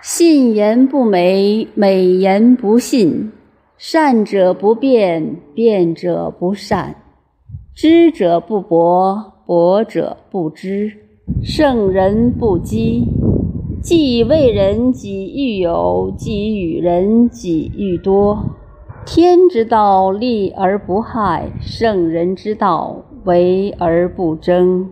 信言不美，美言不信；善者不变，辩者不善。知者不博，博者不知。圣人不积，既为人，己欲有；既与人，己欲多。天之道，利而不害；圣人之道，为而不争。